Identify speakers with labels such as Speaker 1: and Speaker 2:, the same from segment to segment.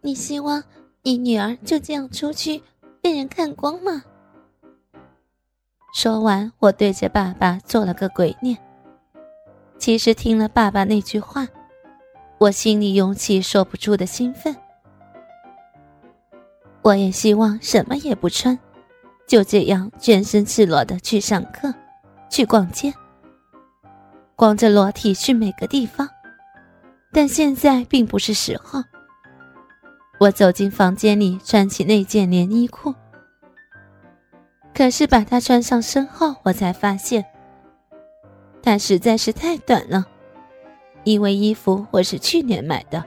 Speaker 1: 你希望你女儿就这样出去被人看光吗？说完，我对着爸爸做了个鬼脸。其实听了爸爸那句话，我心里涌起说不出的兴奋。我也希望什么也不穿，就这样全身赤裸的去上课，去逛街，光着裸体去每个地方。但现在并不是时候。我走进房间里，穿起那件连衣裤。可是把它穿上身后，我才发现，它实在是太短了。因为衣服我是去年买的，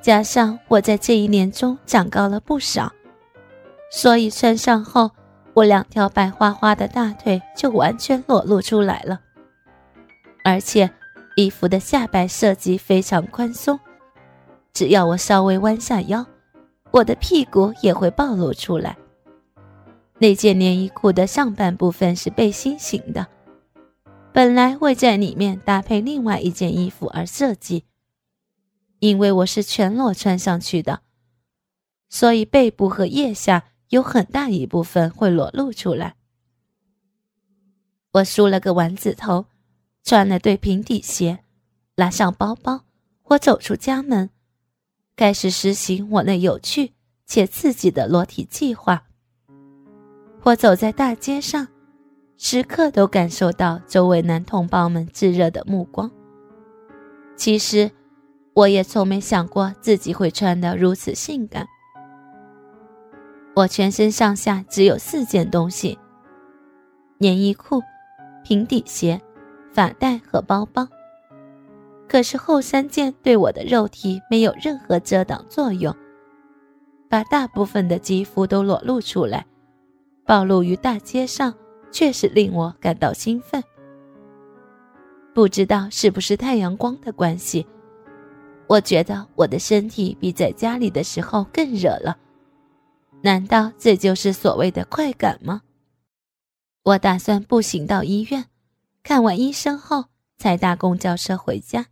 Speaker 1: 加上我在这一年中长高了不少，所以穿上后，我两条白花花的大腿就完全裸露出来了。而且，衣服的下摆设计非常宽松。只要我稍微弯下腰，我的屁股也会暴露出来。那件连衣裤的上半部分是背心型的，本来会在里面搭配另外一件衣服而设计。因为我是全裸穿上去的，所以背部和腋下有很大一部分会裸露出来。我梳了个丸子头，穿了对平底鞋，拉上包包，我走出家门。开始实行我那有趣且刺激的裸体计划。我走在大街上，时刻都感受到周围男同胞们炙热的目光。其实，我也从没想过自己会穿得如此性感。我全身上下只有四件东西：连衣裤、平底鞋、发带和包包。可是后三件对我的肉体没有任何遮挡作用，把大部分的肌肤都裸露出来，暴露于大街上，确实令我感到兴奋。不知道是不是太阳光的关系，我觉得我的身体比在家里的时候更热了。难道这就是所谓的快感吗？我打算步行到医院，看完医生后才搭公交车回家。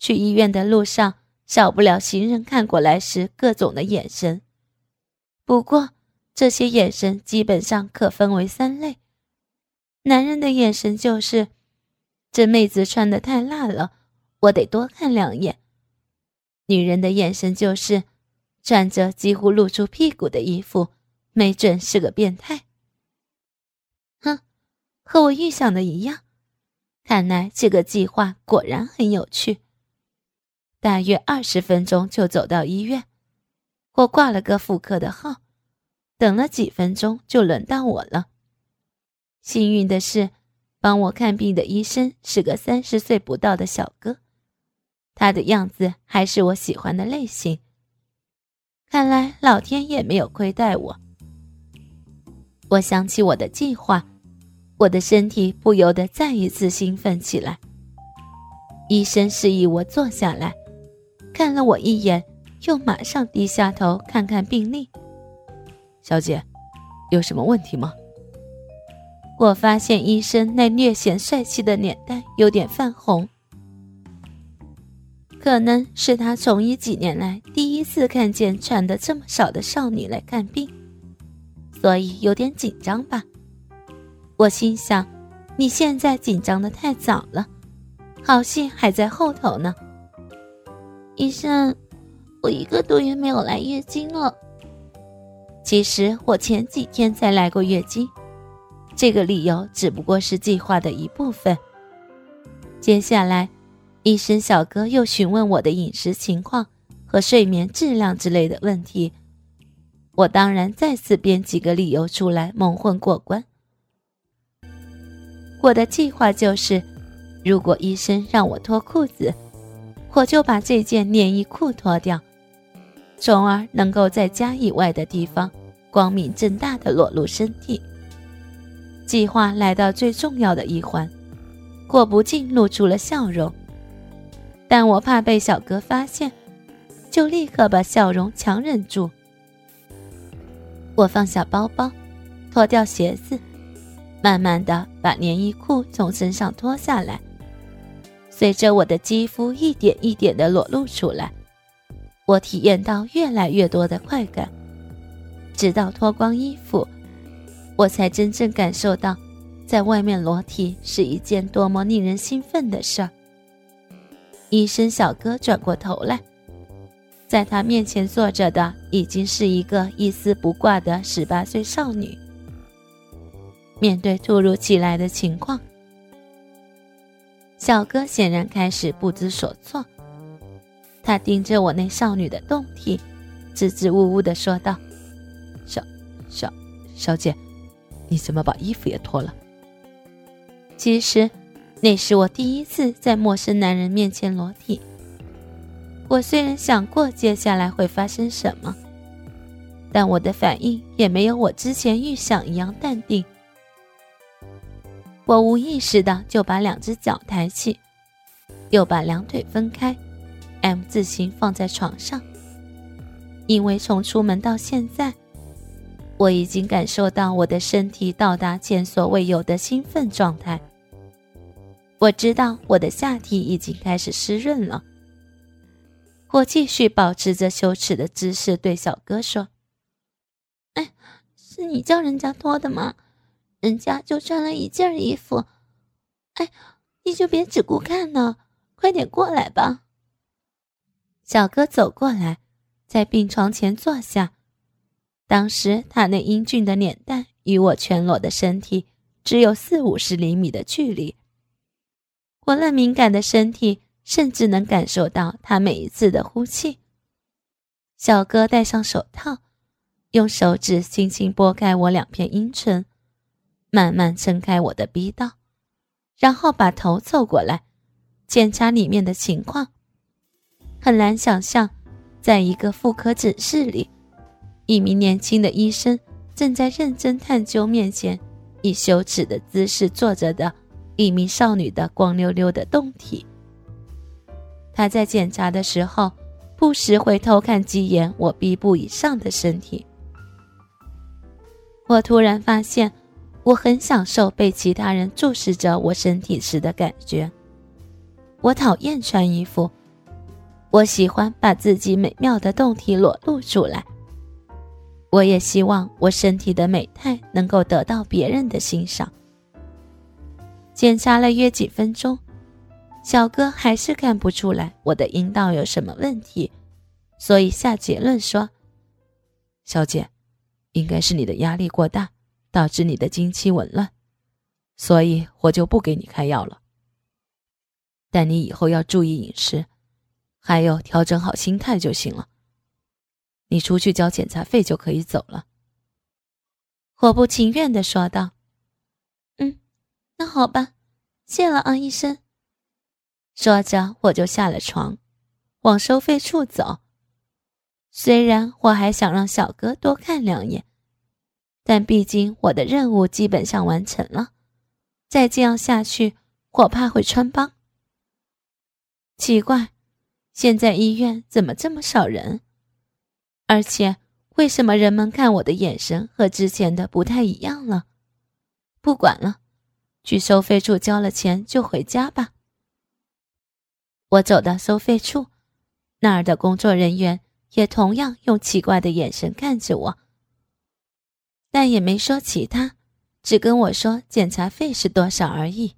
Speaker 1: 去医院的路上，少不了行人看过来时各种的眼神。不过，这些眼神基本上可分为三类：男人的眼神就是“这妹子穿的太辣了，我得多看两眼”；女人的眼神就是“穿着几乎露出屁股的衣服，没准是个变态”。哼，和我预想的一样，看来这个计划果然很有趣。大约二十分钟就走到医院，我挂了个妇科的号，等了几分钟就轮到我了。幸运的是，帮我看病的医生是个三十岁不到的小哥，他的样子还是我喜欢的类型。看来老天爷没有亏待我。我想起我的计划，我的身体不由得再一次兴奋起来。医生示意我坐下来。看了我一眼，又马上低下头看看病历。
Speaker 2: 小姐，有什么问题吗？
Speaker 1: 我发现医生那略显帅气的脸蛋有点泛红，可能是他从医几年来第一次看见穿的这么少的少女来看病，所以有点紧张吧。我心想，你现在紧张的太早了，好戏还在后头呢。医生，我一个多月没有来月经了。其实我前几天才来过月经，这个理由只不过是计划的一部分。接下来，医生小哥又询问我的饮食情况和睡眠质量之类的问题，我当然再次编几个理由出来蒙混过关。我的计划就是，如果医生让我脱裤子。我就把这件连衣裤脱掉，从而能够在家以外的地方光明正大的裸露身体。计划来到最重要的一环，我不禁露出了笑容，但我怕被小哥发现，就立刻把笑容强忍住。我放下包包，脱掉鞋子，慢慢的把连衣裤从身上脱下来。随着我的肌肤一点一点的裸露出来，我体验到越来越多的快感，直到脱光衣服，我才真正感受到，在外面裸体是一件多么令人兴奋的事儿。医生小哥转过头来，在他面前坐着的已经是一个一丝不挂的十八岁少女。面对突如其来的情况，小哥显然开始不知所措。他盯着我那少女的胴体，支支吾吾地说道：“
Speaker 2: 小小小姐，你怎么把衣服也脱了？”
Speaker 1: 其实，那是我第一次在陌生男人面前裸体。我虽然想过接下来会发生什么，但我的反应也没有我之前预想一样淡定。我无意识的就把两只脚抬起，又把两腿分开。M 字形放在床上，因为从出门到现在，我已经感受到我的身体到达前所未有的兴奋状态。我知道我的下体已经开始湿润了。我继续保持着羞耻的姿势对小哥说：“哎，是你叫人家脱的吗？人家就穿了一件衣服。哎，你就别只顾看呢，快点过来吧。”小哥走过来，在病床前坐下。当时他那英俊的脸蛋与我全裸的身体只有四五十厘米的距离，我那敏感的身体甚至能感受到他每一次的呼气。小哥戴上手套，用手指轻轻拨开我两片阴唇，慢慢撑开我的逼道，然后把头凑过来，检查里面的情况。很难想象，在一个妇科诊室里，一名年轻的医生正在认真探究面前以羞耻的姿势坐着的一名少女的光溜溜的胴体。他在检查的时候，不时会偷看几眼我臂部以上的身体。我突然发现，我很享受被其他人注视着我身体时的感觉。我讨厌穿衣服。我喜欢把自己美妙的胴体裸露出来。我也希望我身体的美态能够得到别人的欣赏。检查了约几分钟，小哥还是看不出来我的阴道有什么问题，所以下结论说：“
Speaker 2: 小姐，应该是你的压力过大，导致你的经期紊乱，所以我就不给你开药了。但你以后要注意饮食。”还有调整好心态就行了。你出去交检查费就可以走了。
Speaker 1: 我不情愿的说道：“嗯，那好吧，谢了啊，医生。”说着，我就下了床，往收费处走。虽然我还想让小哥多看两眼，但毕竟我的任务基本上完成了，再这样下去，我怕会穿帮。奇怪。现在医院怎么这么少人？而且为什么人们看我的眼神和之前的不太一样了？不管了，去收费处交了钱就回家吧。我走到收费处，那儿的工作人员也同样用奇怪的眼神看着我，但也没说其他，只跟我说检查费是多少而已。